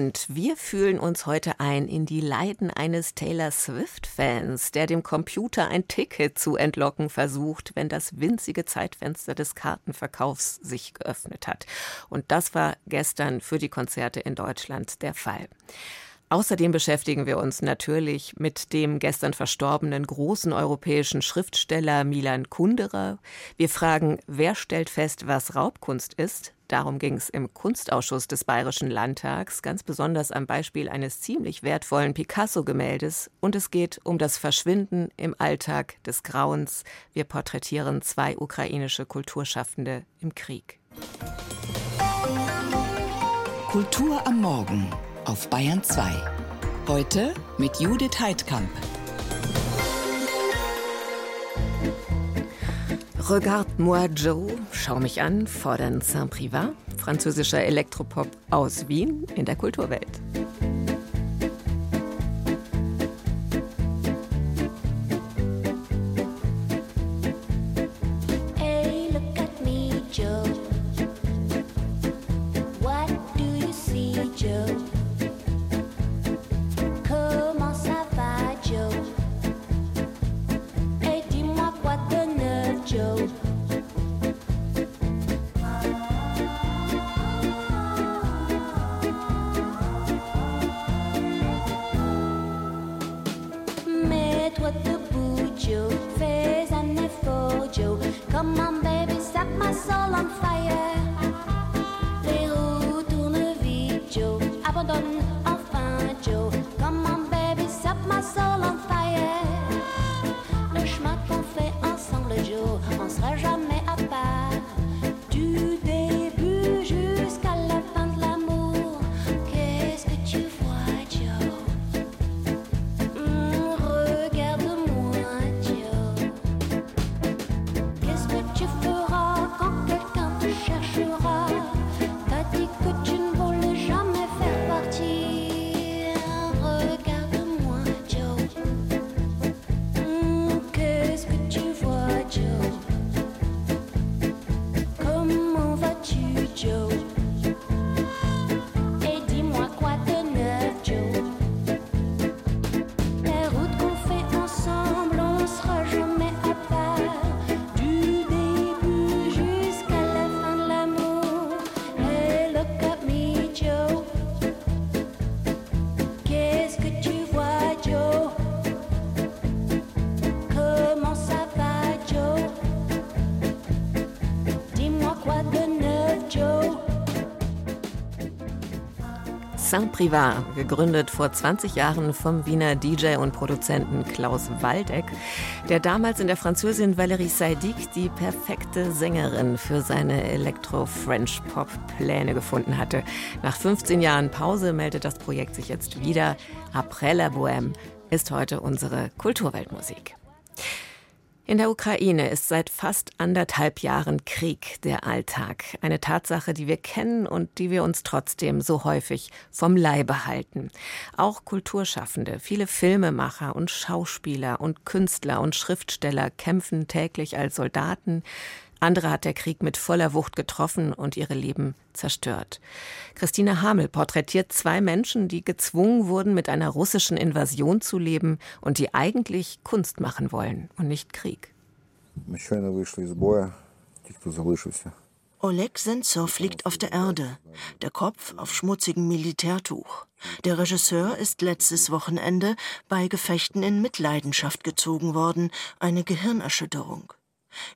Und wir fühlen uns heute ein in die Leiden eines Taylor Swift-Fans, der dem Computer ein Ticket zu entlocken versucht, wenn das winzige Zeitfenster des Kartenverkaufs sich geöffnet hat. Und das war gestern für die Konzerte in Deutschland der Fall. Außerdem beschäftigen wir uns natürlich mit dem gestern verstorbenen großen europäischen Schriftsteller Milan Kunderer. Wir fragen, wer stellt fest, was Raubkunst ist? Darum ging es im Kunstausschuss des Bayerischen Landtags, ganz besonders am Beispiel eines ziemlich wertvollen Picasso-Gemäldes. Und es geht um das Verschwinden im Alltag des Grauens. Wir porträtieren zwei ukrainische Kulturschaffende im Krieg. Kultur am Morgen auf Bayern 2. Heute mit Judith Heidkamp. Regarde-moi Joe, schau mich an, fordern Saint-Privat, französischer Elektropop aus Wien in der Kulturwelt. Saint-Privat, gegründet vor 20 Jahren vom Wiener DJ und Produzenten Klaus Waldeck, der damals in der Französin Valérie Saidik die perfekte Sängerin für seine Elektro-French-Pop-Pläne gefunden hatte. Nach 15 Jahren Pause meldet das Projekt sich jetzt wieder. Après la Bohème ist heute unsere Kulturweltmusik. In der Ukraine ist seit fast anderthalb Jahren Krieg der Alltag. Eine Tatsache, die wir kennen und die wir uns trotzdem so häufig vom Leibe halten. Auch Kulturschaffende, viele Filmemacher und Schauspieler und Künstler und Schriftsteller kämpfen täglich als Soldaten, andere hat der Krieg mit voller Wucht getroffen und ihre Leben zerstört. Christina Hamel porträtiert zwei Menschen, die gezwungen wurden, mit einer russischen Invasion zu leben und die eigentlich Kunst machen wollen und nicht Krieg. Oleg Sentsov liegt auf der Erde, der Kopf auf schmutzigem Militärtuch. Der Regisseur ist letztes Wochenende bei Gefechten in Mitleidenschaft gezogen worden, eine Gehirnerschütterung.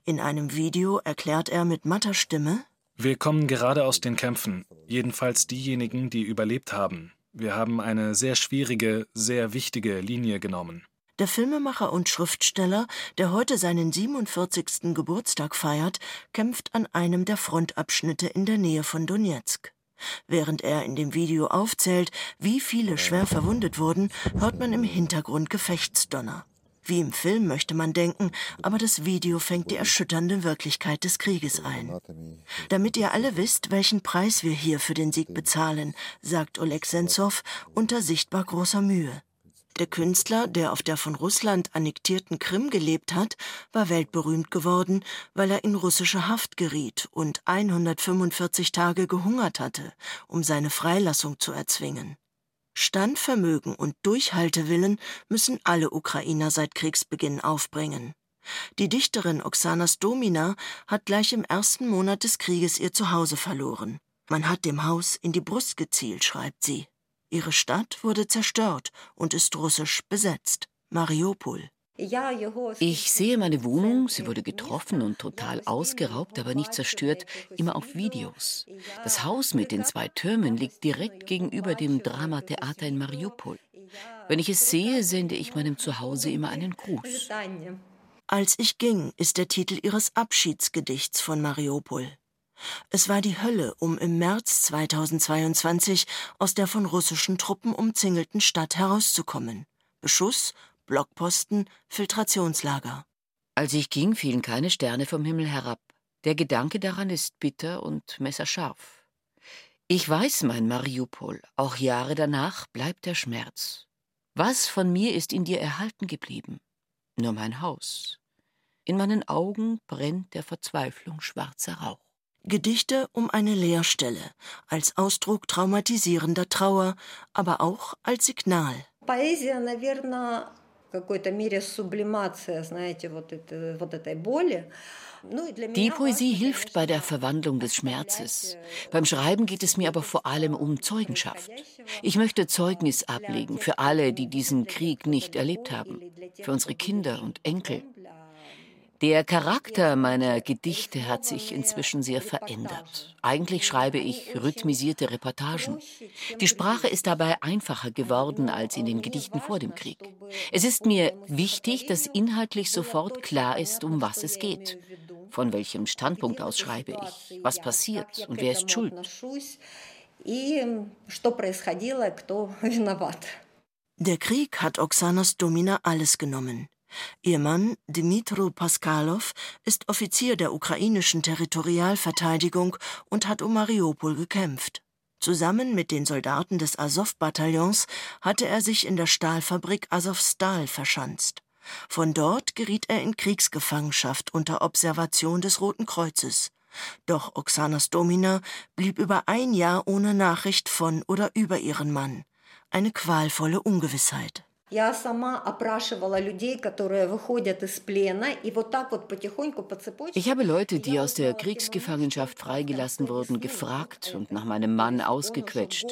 In einem Video erklärt er mit matter Stimme Wir kommen gerade aus den Kämpfen, jedenfalls diejenigen, die überlebt haben. Wir haben eine sehr schwierige, sehr wichtige Linie genommen. Der Filmemacher und Schriftsteller, der heute seinen 47. Geburtstag feiert, kämpft an einem der Frontabschnitte in der Nähe von Donetsk. Während er in dem Video aufzählt, wie viele schwer verwundet wurden, hört man im Hintergrund Gefechtsdonner. Wie im Film möchte man denken, aber das Video fängt die erschütternde Wirklichkeit des Krieges ein. Damit ihr alle wisst, welchen Preis wir hier für den Sieg bezahlen, sagt Oleg Sentsov unter sichtbar großer Mühe. Der Künstler, der auf der von Russland annektierten Krim gelebt hat, war weltberühmt geworden, weil er in russische Haft geriet und 145 Tage gehungert hatte, um seine Freilassung zu erzwingen. Standvermögen und Durchhaltewillen müssen alle Ukrainer seit Kriegsbeginn aufbringen. Die Dichterin Oksana Stomina hat gleich im ersten Monat des Krieges ihr Zuhause verloren. Man hat dem Haus in die Brust gezielt, schreibt sie. Ihre Stadt wurde zerstört und ist russisch besetzt. Mariupol. Ich sehe meine Wohnung, sie wurde getroffen und total ausgeraubt, aber nicht zerstört, immer auf Videos. Das Haus mit den zwei Türmen liegt direkt gegenüber dem Dramatheater in Mariupol. Wenn ich es sehe, sende ich meinem Zuhause immer einen Gruß. Als ich ging ist der Titel ihres Abschiedsgedichts von Mariupol. Es war die Hölle, um im März 2022 aus der von russischen Truppen umzingelten Stadt herauszukommen. Beschuss, Blockposten, Filtrationslager. Als ich ging, fielen keine Sterne vom Himmel herab. Der Gedanke daran ist bitter und messerscharf. Ich weiß mein Mariupol, auch Jahre danach bleibt der Schmerz. Was von mir ist in dir erhalten geblieben? Nur mein Haus. In meinen Augen brennt der Verzweiflung schwarzer Rauch. Gedichte um eine Leerstelle, als Ausdruck traumatisierender Trauer, aber auch als Signal. Die Poesie hilft bei der Verwandlung des Schmerzes. Beim Schreiben geht es mir aber vor allem um Zeugenschaft. Ich möchte Zeugnis ablegen für alle, die diesen Krieg nicht erlebt haben, für unsere Kinder und Enkel. Der Charakter meiner Gedichte hat sich inzwischen sehr verändert. Eigentlich schreibe ich rhythmisierte Reportagen. Die Sprache ist dabei einfacher geworden als in den Gedichten vor dem Krieg. Es ist mir wichtig, dass inhaltlich sofort klar ist, um was es geht. Von welchem Standpunkt aus schreibe ich? Was passiert und wer ist schuld? Der Krieg hat Oksanas Domina alles genommen. Ihr Mann, Dmitro Paskalov, ist Offizier der ukrainischen Territorialverteidigung und hat um Mariupol gekämpft. Zusammen mit den Soldaten des Azov-Bataillons hatte er sich in der Stahlfabrik Azovstal verschanzt. Von dort geriet er in Kriegsgefangenschaft unter Observation des Roten Kreuzes. Doch Oksana Stomina blieb über ein Jahr ohne Nachricht von oder über ihren Mann. Eine qualvolle Ungewissheit. Ich habe Leute, die aus der Kriegsgefangenschaft freigelassen wurden, gefragt und nach meinem Mann ausgequetscht.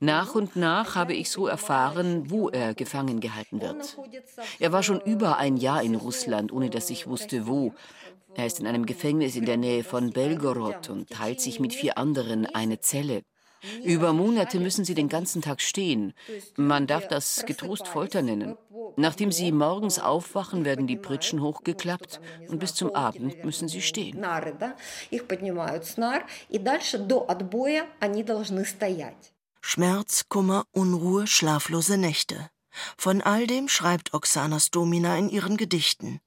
Nach und nach habe ich so erfahren, wo er gefangen gehalten wird. Er war schon über ein Jahr in Russland, ohne dass ich wusste, wo. Er ist in einem Gefängnis in der Nähe von Belgorod und teilt sich mit vier anderen eine Zelle. Über Monate müssen sie den ganzen Tag stehen. Man darf das getrost Folter nennen. Nachdem sie morgens aufwachen, werden die Pritschen hochgeklappt und bis zum Abend müssen sie stehen. Schmerz, Kummer, Unruhe, schlaflose Nächte. Von all dem schreibt Oksana Stomina in ihren Gedichten.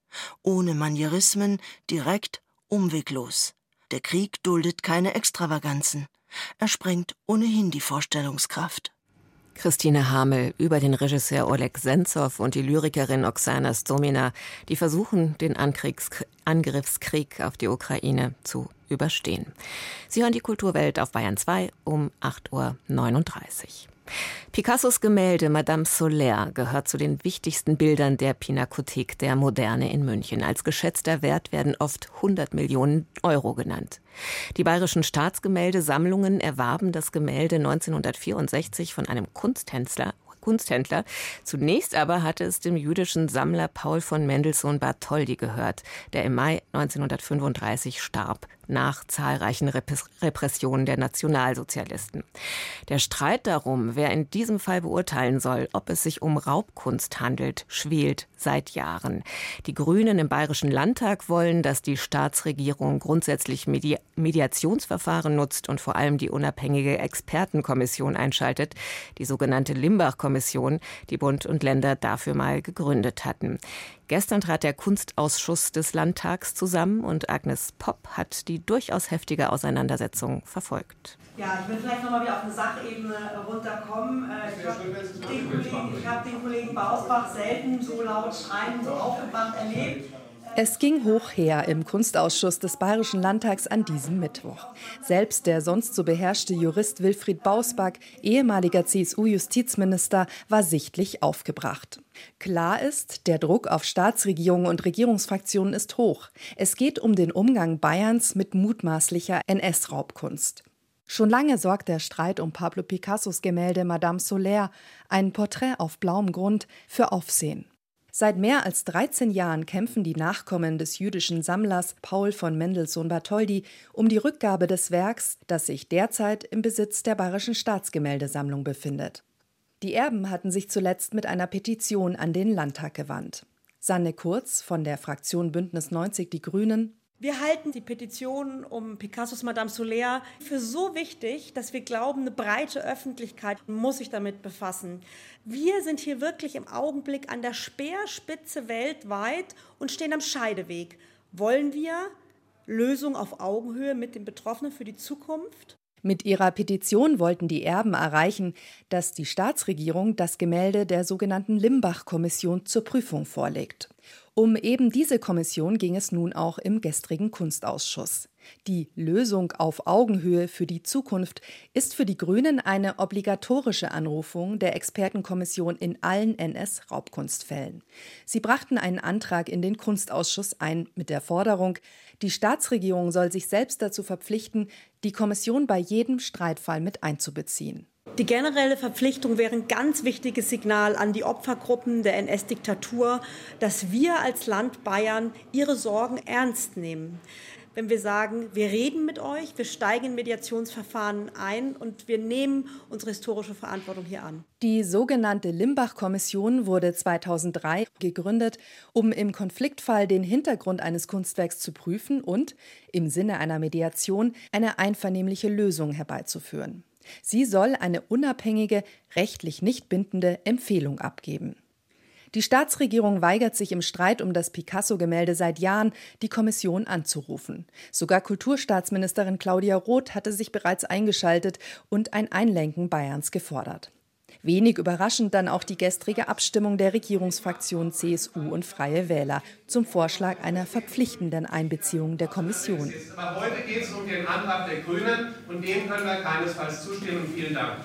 Ohne Manierismen, direkt, umweglos. Der Krieg duldet keine Extravaganzen. Er sprengt ohnehin die Vorstellungskraft. Christine Hamel über den Regisseur Oleg Sentsov und die Lyrikerin Oksana Stomina, die versuchen, den Angriffskrieg auf die Ukraine zu überstehen. Sie hören die Kulturwelt auf Bayern 2 um 8.39 Uhr. Picassos Gemälde Madame Solaire gehört zu den wichtigsten Bildern der Pinakothek der Moderne in München. Als geschätzter Wert werden oft 100 Millionen Euro genannt. Die bayerischen Staatsgemäldesammlungen erwarben das Gemälde 1964 von einem Kunsthändler Kunsthändler. Zunächst aber hatte es dem jüdischen Sammler Paul von Mendelssohn Bartholdy gehört, der im Mai 1935 starb nach zahlreichen Repressionen der Nationalsozialisten. Der Streit darum, wer in diesem Fall beurteilen soll, ob es sich um Raubkunst handelt, schwelt seit Jahren. Die Grünen im Bayerischen Landtag wollen, dass die Staatsregierung grundsätzlich Medi Mediationsverfahren nutzt und vor allem die unabhängige Expertenkommission einschaltet. Die sogenannte Limbach-Kommission Limbach-Kommission, die Bund und Länder dafür mal gegründet hatten. Gestern trat der Kunstausschuss des Landtags zusammen und Agnes Popp hat die durchaus heftige Auseinandersetzung verfolgt. Ja, ich will vielleicht nochmal wieder auf eine Sachebene runterkommen. Äh, ich habe den, hab den Kollegen Bausbach selten so laut schreien, so aufgebracht erlebt. Es ging hoch her im Kunstausschuss des Bayerischen Landtags an diesem Mittwoch. Selbst der sonst so beherrschte Jurist Wilfried Bausback, ehemaliger CSU-Justizminister, war sichtlich aufgebracht. Klar ist, der Druck auf Staatsregierungen und Regierungsfraktionen ist hoch. Es geht um den Umgang Bayerns mit mutmaßlicher NS-Raubkunst. Schon lange sorgt der Streit um Pablo Picassos Gemälde Madame Solaire, ein Porträt auf blauem Grund, für Aufsehen. Seit mehr als 13 Jahren kämpfen die Nachkommen des jüdischen Sammlers Paul von Mendelssohn-Bartholdy um die Rückgabe des Werks, das sich derzeit im Besitz der Bayerischen Staatsgemäldesammlung befindet. Die Erben hatten sich zuletzt mit einer Petition an den Landtag gewandt. Sanne Kurz von der Fraktion Bündnis 90 Die Grünen wir halten die Petition um Picassos Madame Solaire für so wichtig, dass wir glauben, eine breite Öffentlichkeit muss sich damit befassen. Wir sind hier wirklich im Augenblick an der Speerspitze weltweit und stehen am Scheideweg. Wollen wir Lösungen auf Augenhöhe mit den Betroffenen für die Zukunft? Mit ihrer Petition wollten die Erben erreichen, dass die Staatsregierung das Gemälde der sogenannten Limbach-Kommission zur Prüfung vorlegt. Um eben diese Kommission ging es nun auch im gestrigen Kunstausschuss. Die Lösung auf Augenhöhe für die Zukunft ist für die Grünen eine obligatorische Anrufung der Expertenkommission in allen NS-Raubkunstfällen. Sie brachten einen Antrag in den Kunstausschuss ein mit der Forderung, die Staatsregierung soll sich selbst dazu verpflichten, die Kommission bei jedem Streitfall mit einzubeziehen. Die generelle Verpflichtung wäre ein ganz wichtiges Signal an die Opfergruppen der NS-Diktatur, dass wir als Land Bayern ihre Sorgen ernst nehmen. Wenn wir sagen, wir reden mit euch, wir steigen in Mediationsverfahren ein und wir nehmen unsere historische Verantwortung hier an. Die sogenannte Limbach-Kommission wurde 2003 gegründet, um im Konfliktfall den Hintergrund eines Kunstwerks zu prüfen und, im Sinne einer Mediation, eine einvernehmliche Lösung herbeizuführen. Sie soll eine unabhängige, rechtlich nicht bindende Empfehlung abgeben. Die Staatsregierung weigert sich im Streit um das Picasso-Gemälde seit Jahren, die Kommission anzurufen. Sogar Kulturstaatsministerin Claudia Roth hatte sich bereits eingeschaltet und ein Einlenken Bayerns gefordert. Wenig überraschend dann auch die gestrige Abstimmung der Regierungsfraktion CSU und Freie Wähler zum Vorschlag einer verpflichtenden Einbeziehung der Kommission. Aber heute geht es um den Antrag der Grünen und dem können wir keinesfalls zustimmen. Vielen Dank.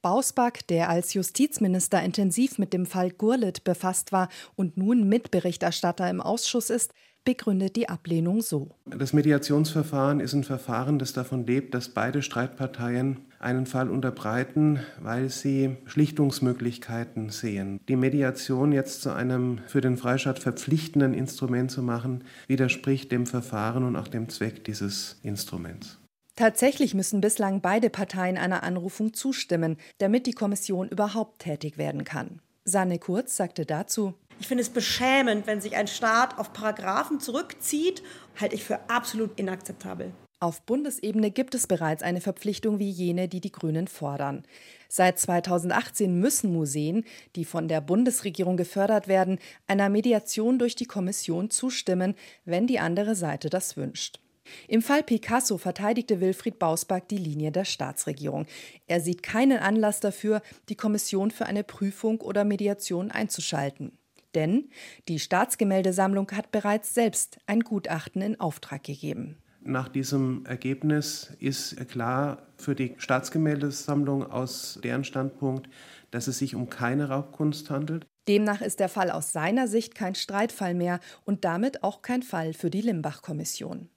Bausback, der als Justizminister intensiv mit dem Fall Gurlitt befasst war und nun Mitberichterstatter im Ausschuss ist, begründet die Ablehnung so. Das Mediationsverfahren ist ein Verfahren, das davon lebt, dass beide Streitparteien einen Fall unterbreiten, weil sie Schlichtungsmöglichkeiten sehen. Die Mediation jetzt zu einem für den Freistaat verpflichtenden Instrument zu machen, widerspricht dem Verfahren und auch dem Zweck dieses Instruments. Tatsächlich müssen bislang beide Parteien einer Anrufung zustimmen, damit die Kommission überhaupt tätig werden kann. Sanne Kurz sagte dazu, ich finde es beschämend, wenn sich ein Staat auf Paragraphen zurückzieht, halte ich für absolut inakzeptabel. Auf Bundesebene gibt es bereits eine Verpflichtung wie jene, die die Grünen fordern. Seit 2018 müssen Museen, die von der Bundesregierung gefördert werden, einer Mediation durch die Kommission zustimmen, wenn die andere Seite das wünscht. Im Fall Picasso verteidigte Wilfried Bausback die Linie der Staatsregierung. Er sieht keinen Anlass dafür, die Kommission für eine Prüfung oder Mediation einzuschalten. Denn die Staatsgemäldesammlung hat bereits selbst ein Gutachten in Auftrag gegeben. Nach diesem Ergebnis ist klar für die Staatsgemäldesammlung aus deren Standpunkt, dass es sich um keine Raubkunst handelt. Demnach ist der Fall aus seiner Sicht kein Streitfall mehr und damit auch kein Fall für die Limbach-Kommission.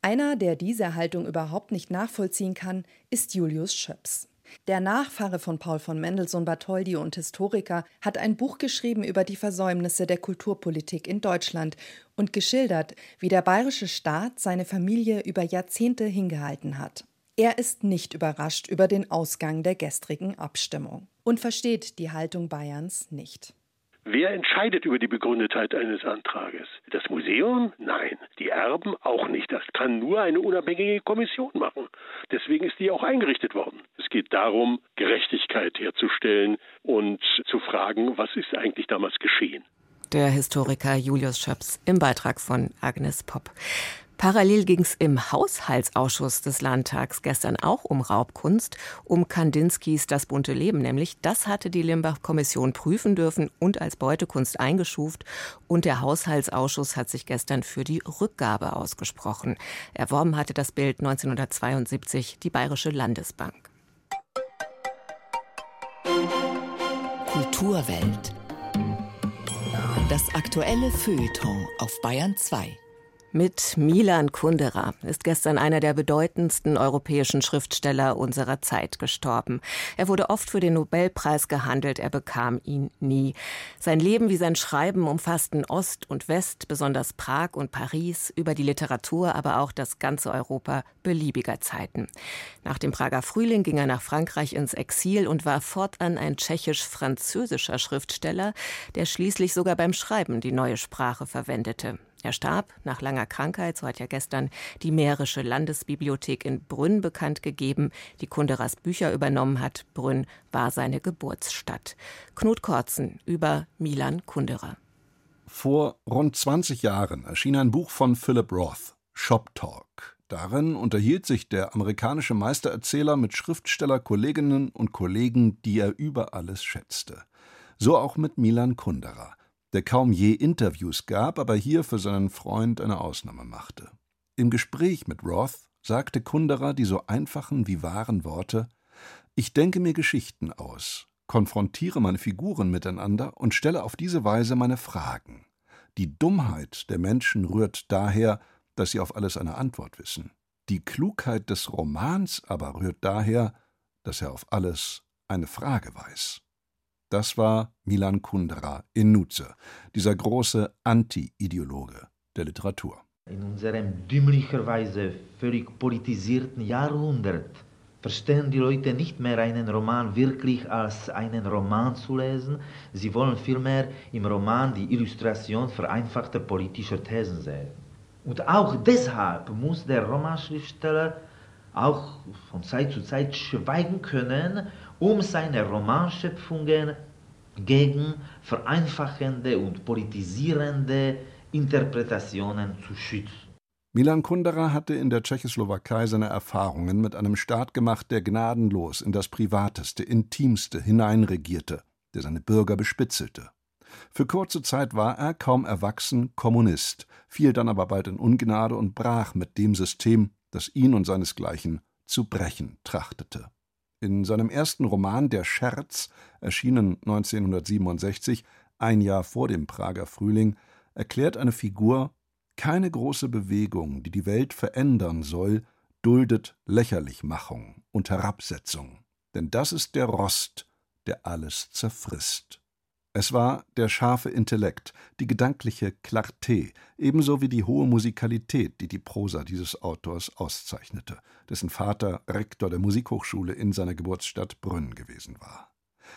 Einer, der diese Haltung überhaupt nicht nachvollziehen kann, ist Julius Schöps. Der Nachfahre von Paul von Mendelssohn Bartholdy und Historiker hat ein Buch geschrieben über die Versäumnisse der Kulturpolitik in Deutschland und geschildert, wie der bayerische Staat seine Familie über Jahrzehnte hingehalten hat. Er ist nicht überrascht über den Ausgang der gestrigen Abstimmung und versteht die Haltung Bayerns nicht. Wer entscheidet über die Begründetheit eines Antrages? Das Museum? Nein. Die Erben auch nicht. Das kann nur eine unabhängige Kommission machen. Deswegen ist die auch eingerichtet worden. Es geht darum, Gerechtigkeit herzustellen und zu fragen, was ist eigentlich damals geschehen. Der Historiker Julius Schöps im Beitrag von Agnes Popp. Parallel ging es im Haushaltsausschuss des Landtags gestern auch um Raubkunst, um Kandinskis Das bunte Leben. Nämlich, das hatte die Limbach-Kommission prüfen dürfen und als Beutekunst eingeschuft. Und der Haushaltsausschuss hat sich gestern für die Rückgabe ausgesprochen. Erworben hatte das Bild 1972 die Bayerische Landesbank. Kulturwelt. Das aktuelle Feuilleton auf Bayern 2. Mit Milan Kundera ist gestern einer der bedeutendsten europäischen Schriftsteller unserer Zeit gestorben. Er wurde oft für den Nobelpreis gehandelt, er bekam ihn nie. Sein Leben wie sein Schreiben umfassten Ost und West, besonders Prag und Paris, über die Literatur, aber auch das ganze Europa beliebiger Zeiten. Nach dem Prager Frühling ging er nach Frankreich ins Exil und war fortan ein tschechisch-französischer Schriftsteller, der schließlich sogar beim Schreiben die neue Sprache verwendete. Er starb nach langer Krankheit, so hat ja gestern die Mährische Landesbibliothek in Brünn bekannt gegeben, die Kunderas Bücher übernommen hat. Brünn war seine Geburtsstadt. Knut Korzen über Milan Kundera. Vor rund 20 Jahren erschien ein Buch von Philip Roth, Shop Talk. Darin unterhielt sich der amerikanische Meistererzähler mit Schriftstellerkolleginnen und Kollegen, die er über alles schätzte. So auch mit Milan Kundera der kaum je Interviews gab, aber hier für seinen Freund eine Ausnahme machte. Im Gespräch mit Roth sagte Kunderer die so einfachen wie wahren Worte Ich denke mir Geschichten aus, konfrontiere meine Figuren miteinander und stelle auf diese Weise meine Fragen. Die Dummheit der Menschen rührt daher, dass sie auf alles eine Antwort wissen. Die Klugheit des Romans aber rührt daher, dass er auf alles eine Frage weiß. Das war Milan Kundera in Nutze, dieser große Anti-Ideologe der Literatur. In unserem dümmlicherweise völlig politisierten Jahrhundert verstehen die Leute nicht mehr einen Roman wirklich als einen Roman zu lesen, sie wollen vielmehr im Roman die Illustration vereinfachter politischer Thesen sehen. Und auch deshalb muss der Romanschriftsteller auch von Zeit zu Zeit schweigen können um seine Romanschöpfungen gegen vereinfachende und politisierende Interpretationen zu schützen. Milan Kundera hatte in der Tschechoslowakei seine Erfahrungen mit einem Staat gemacht, der gnadenlos in das Privateste, Intimste hineinregierte, der seine Bürger bespitzelte. Für kurze Zeit war er, kaum erwachsen, Kommunist, fiel dann aber bald in Ungnade und brach mit dem System, das ihn und seinesgleichen zu brechen trachtete. In seinem ersten Roman Der Scherz, erschienen 1967, ein Jahr vor dem Prager Frühling, erklärt eine Figur, keine große Bewegung, die die Welt verändern soll, duldet Lächerlichmachung und Herabsetzung, denn das ist der Rost, der alles zerfrisst. Es war der scharfe Intellekt, die gedankliche Clarté, ebenso wie die hohe Musikalität, die die Prosa dieses Autors auszeichnete, dessen Vater Rektor der Musikhochschule in seiner Geburtsstadt Brünn gewesen war.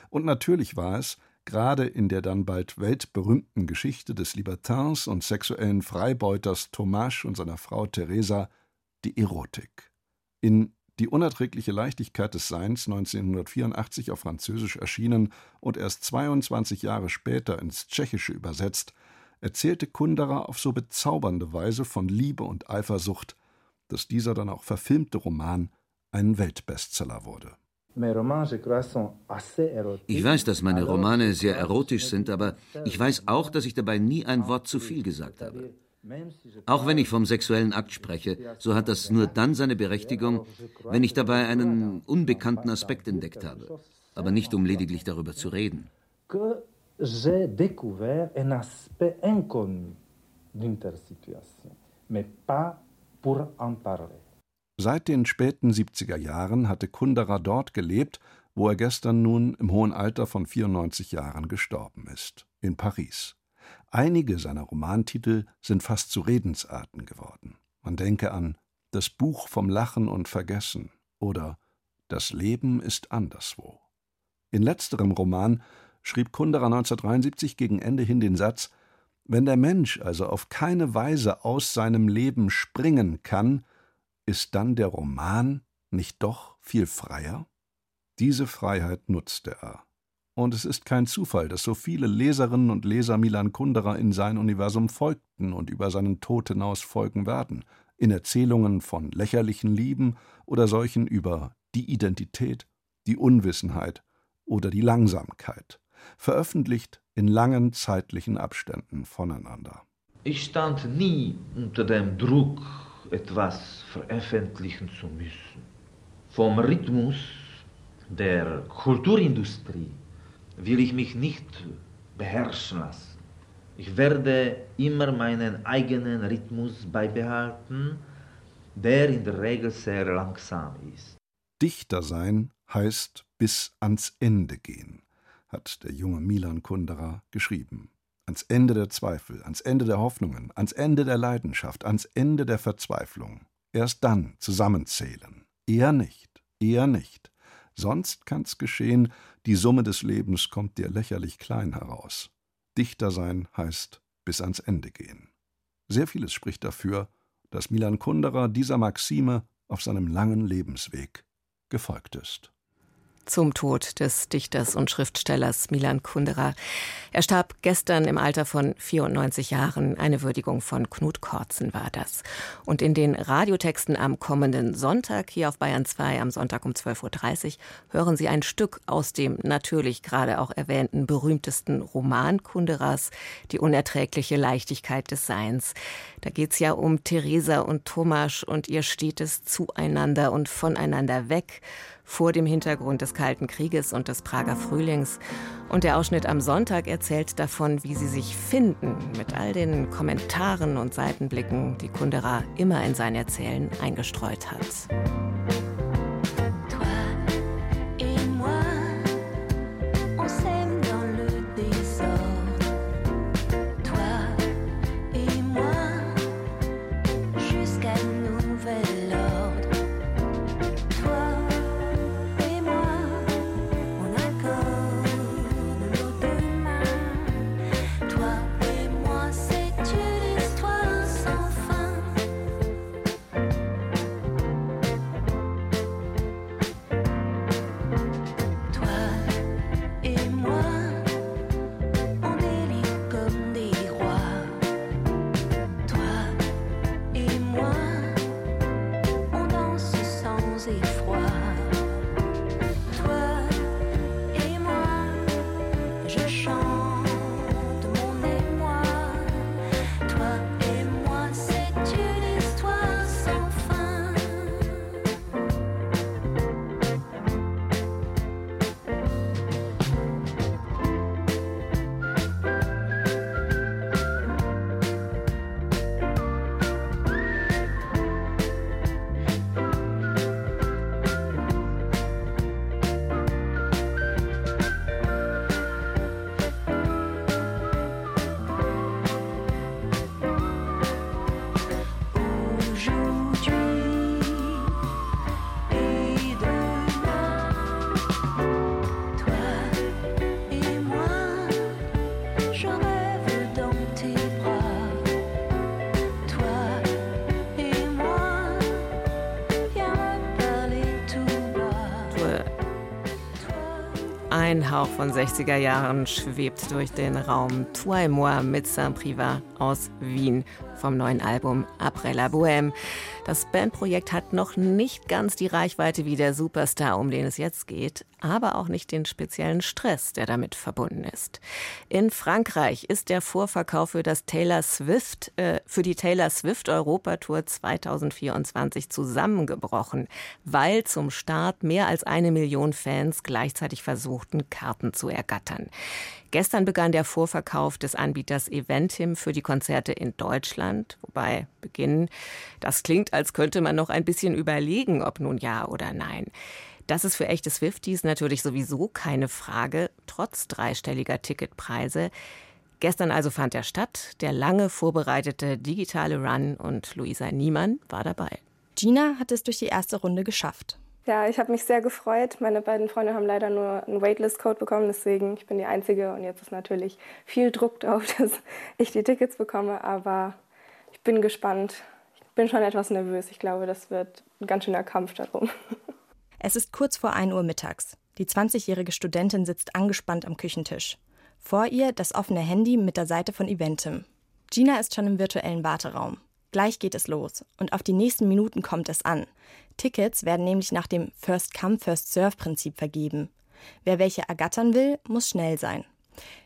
Und natürlich war es, gerade in der dann bald weltberühmten Geschichte des Libertins und sexuellen Freibeuters Thomas und seiner Frau Theresa, die Erotik. In die unerträgliche Leichtigkeit des Seins 1984 auf Französisch erschienen und erst 22 Jahre später ins Tschechische übersetzt, erzählte Kunderer auf so bezaubernde Weise von Liebe und Eifersucht, dass dieser dann auch verfilmte Roman ein Weltbestseller wurde. Ich weiß, dass meine Romane sehr erotisch sind, aber ich weiß auch, dass ich dabei nie ein Wort zu viel gesagt habe. Auch wenn ich vom sexuellen Akt spreche, so hat das nur dann seine Berechtigung, wenn ich dabei einen unbekannten Aspekt entdeckt habe, aber nicht um lediglich darüber zu reden. Seit den späten 70er Jahren hatte Kundera dort gelebt, wo er gestern nun im hohen Alter von 94 Jahren gestorben ist, in Paris. Einige seiner Romantitel sind fast zu Redensarten geworden. Man denke an Das Buch vom Lachen und Vergessen oder Das Leben ist anderswo. In letzterem Roman schrieb Kunderer 1973 gegen Ende hin den Satz: Wenn der Mensch also auf keine Weise aus seinem Leben springen kann, ist dann der Roman nicht doch viel freier? Diese Freiheit nutzte er. Und es ist kein Zufall, dass so viele Leserinnen und Leser Milan Kundera in sein Universum folgten und über seinen Tod hinaus folgen werden, in Erzählungen von lächerlichen Lieben oder solchen über die Identität, die Unwissenheit oder die Langsamkeit veröffentlicht in langen zeitlichen Abständen voneinander. Ich stand nie unter dem Druck, etwas veröffentlichen zu müssen. Vom Rhythmus der Kulturindustrie will ich mich nicht beherrschen lassen. Ich werde immer meinen eigenen Rhythmus beibehalten, der in der Regel sehr langsam ist. Dichter sein heißt bis ans Ende gehen hat der junge Milan Kundera geschrieben. Ans Ende der Zweifel, ans Ende der Hoffnungen, ans Ende der Leidenschaft, ans Ende der Verzweiflung. Erst dann zusammenzählen. Eher nicht, eher nicht. Sonst kann's geschehen, die Summe des Lebens kommt dir lächerlich klein heraus. Dichter sein heißt bis ans Ende gehen. Sehr vieles spricht dafür, dass Milan Kundera dieser Maxime auf seinem langen Lebensweg gefolgt ist zum Tod des Dichters und Schriftstellers Milan Kundera. Er starb gestern im Alter von 94 Jahren. Eine Würdigung von Knut Kortzen war das. Und in den Radiotexten am kommenden Sonntag hier auf Bayern 2 am Sonntag um 12.30 Uhr hören Sie ein Stück aus dem natürlich gerade auch erwähnten berühmtesten Roman Kunderas, Die unerträgliche Leichtigkeit des Seins. Da geht es ja um Theresa und Thomas und ihr stetes Zueinander und voneinander weg vor dem Hintergrund des Kalten Krieges und des Prager Frühlings. Und der Ausschnitt am Sonntag erzählt davon, wie sie sich finden, mit all den Kommentaren und Seitenblicken, die Kundera immer in sein Erzählen eingestreut hat. 伤 Ein Hauch von 60er Jahren schwebt durch den Raum. Toi moi, Médecin Privat aus Wien vom neuen Album Après la Bohème. Das Bandprojekt hat noch nicht ganz die Reichweite wie der Superstar, um den es jetzt geht, aber auch nicht den speziellen Stress, der damit verbunden ist. In Frankreich ist der Vorverkauf für das Taylor Swift, äh, für die Taylor Swift Europatour 2024 zusammengebrochen, weil zum Start mehr als eine Million Fans gleichzeitig versuchten, Karten zu ergattern. Gestern begann der Vorverkauf des Anbieters Eventim für die Konzerte in Deutschland, wobei beginnen, das klingt, als könnte man noch ein bisschen überlegen, ob nun ja oder nein. Das ist für echte Swifties natürlich sowieso keine Frage, trotz dreistelliger Ticketpreise. Gestern also fand er statt, der lange vorbereitete digitale Run und Luisa Niemann war dabei. Gina hat es durch die erste Runde geschafft. Ja, ich habe mich sehr gefreut. Meine beiden Freunde haben leider nur einen Waitlist-Code bekommen, deswegen ich bin die Einzige und jetzt ist natürlich viel Druck drauf, dass ich die Tickets bekomme, aber ich bin gespannt. Ich bin schon etwas nervös. Ich glaube, das wird ein ganz schöner Kampf darum. Es ist kurz vor 1 Uhr mittags. Die 20-jährige Studentin sitzt angespannt am Küchentisch. Vor ihr das offene Handy mit der Seite von Eventim. Gina ist schon im virtuellen Warteraum. Gleich geht es los und auf die nächsten Minuten kommt es an. Tickets werden nämlich nach dem First-Come, First-Serve-Prinzip vergeben. Wer welche ergattern will, muss schnell sein.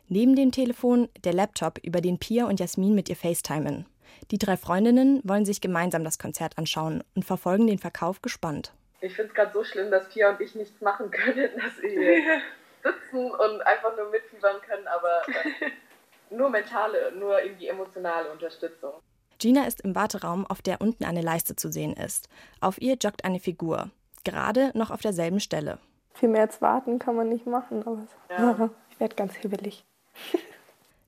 Neben dem Telefon der Laptop, über den Pia und Jasmin mit ihr FaceTimen. Die drei Freundinnen wollen sich gemeinsam das Konzert anschauen und verfolgen den Verkauf gespannt. Ich finde es gerade so schlimm, dass Pia und ich nichts machen können, dass wir sitzen und einfach nur mitfiebern können, aber äh, nur mentale, nur irgendwie emotionale Unterstützung. Gina ist im Warteraum, auf der unten eine Leiste zu sehen ist. Auf ihr joggt eine Figur, gerade noch auf derselben Stelle. Viel mehr als warten kann man nicht machen, aber ja. ich werde ganz hibbelig.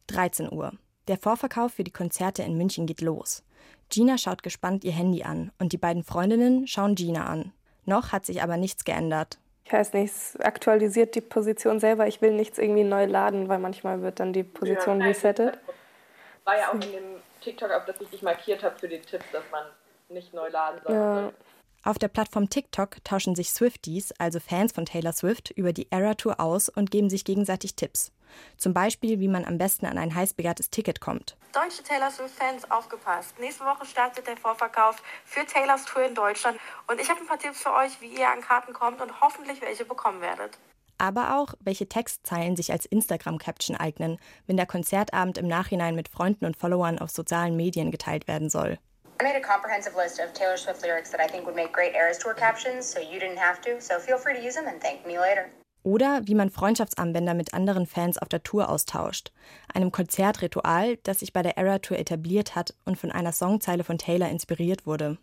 13 Uhr. Der Vorverkauf für die Konzerte in München geht los. Gina schaut gespannt ihr Handy an und die beiden Freundinnen schauen Gina an. Noch hat sich aber nichts geändert. Ich weiß nicht, es aktualisiert die Position selber. Ich will nichts irgendwie neu laden, weil manchmal wird dann die Position ja, resettet. War ja auch in dem TikTok, auf das ich dich markiert habe für den Tipp, dass man nicht neu laden soll. Ja. Auf der Plattform TikTok tauschen sich Swifties, also Fans von Taylor Swift, über die Era Tour aus und geben sich gegenseitig Tipps. Zum Beispiel, wie man am besten an ein heiß begehrtes Ticket kommt. Deutsche Taylor Swift-Fans, aufgepasst. Nächste Woche startet der Vorverkauf für Taylors Tour in Deutschland. Und ich habe ein paar Tipps für euch, wie ihr an Karten kommt und hoffentlich welche bekommen werdet aber auch, welche Textzeilen sich als Instagram-Caption eignen, wenn der Konzertabend im Nachhinein mit Freunden und Followern auf sozialen Medien geteilt werden soll. I made a comprehensive list of Taylor Swift lyrics that I think would make great Eras Tour captions, so you didn't have to, so feel free to use them and thank me later. Oder wie man Freundschaftsarmbänder mit anderen Fans auf der Tour austauscht. Einem Konzertritual, das sich bei der Era Tour etabliert hat und von einer Songzeile von Taylor inspiriert wurde.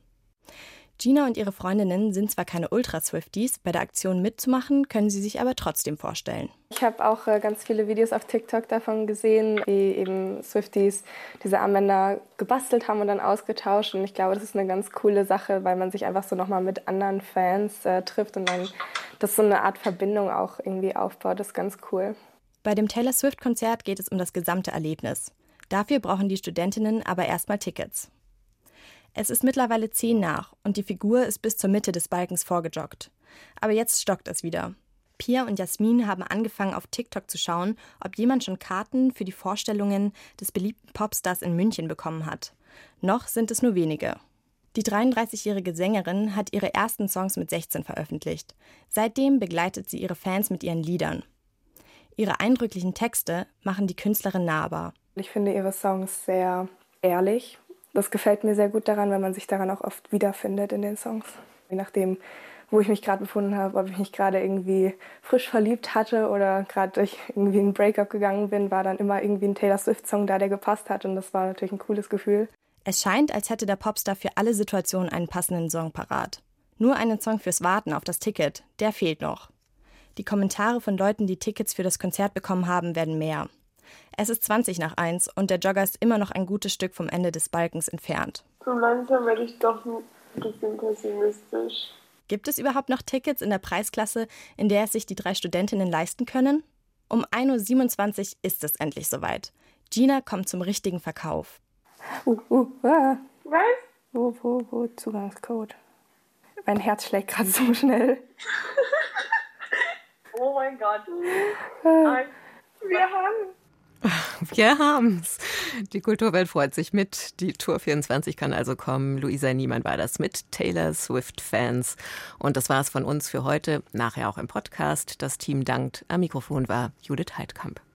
Gina und ihre Freundinnen sind zwar keine Ultra-Swifties, bei der Aktion mitzumachen können sie sich aber trotzdem vorstellen. Ich habe auch äh, ganz viele Videos auf TikTok davon gesehen, wie eben Swifties diese Armbänder gebastelt haben und dann ausgetauscht. Und ich glaube, das ist eine ganz coole Sache, weil man sich einfach so nochmal mit anderen Fans äh, trifft und dann das so eine Art Verbindung auch irgendwie aufbaut. Das ist ganz cool. Bei dem Taylor Swift-Konzert geht es um das gesamte Erlebnis. Dafür brauchen die Studentinnen aber erstmal Tickets. Es ist mittlerweile zehn nach und die Figur ist bis zur Mitte des Balkens vorgejoggt. Aber jetzt stockt es wieder. Pia und Jasmin haben angefangen, auf TikTok zu schauen, ob jemand schon Karten für die Vorstellungen des beliebten Popstars in München bekommen hat. Noch sind es nur wenige. Die 33-jährige Sängerin hat ihre ersten Songs mit 16 veröffentlicht. Seitdem begleitet sie ihre Fans mit ihren Liedern. Ihre eindrücklichen Texte machen die Künstlerin nahbar. Ich finde ihre Songs sehr ehrlich das gefällt mir sehr gut daran, weil man sich daran auch oft wiederfindet in den Songs. Je nachdem, wo ich mich gerade befunden habe, ob ich mich gerade irgendwie frisch verliebt hatte oder gerade durch irgendwie ein Breakup gegangen bin, war dann immer irgendwie ein Taylor Swift-Song da, der gepasst hat und das war natürlich ein cooles Gefühl. Es scheint, als hätte der Popstar für alle Situationen einen passenden Song parat. Nur einen Song fürs Warten auf das Ticket, der fehlt noch. Die Kommentare von Leuten, die Tickets für das Konzert bekommen haben, werden mehr. Es ist 20 nach 1 und der Jogger ist immer noch ein gutes Stück vom Ende des Balkens entfernt. So langsam werde ich doch ein bisschen pessimistisch. Gibt es überhaupt noch Tickets in der Preisklasse, in der es sich die drei Studentinnen leisten können? Um 1.27 Uhr ist es endlich soweit. Gina kommt zum richtigen Verkauf. Uh, uh, uh. Was? Wo, wo, wo? Zugangscode. Mein Herz schlägt gerade so schnell. oh mein Gott. Wir haben Wir haben's. Die Kulturwelt freut sich mit. Die Tour 24 kann also kommen. Luisa Niemann war das mit Taylor Swift Fans. Und das war's von uns für heute. Nachher auch im Podcast. Das Team dankt. Am Mikrofon war Judith Heidkamp.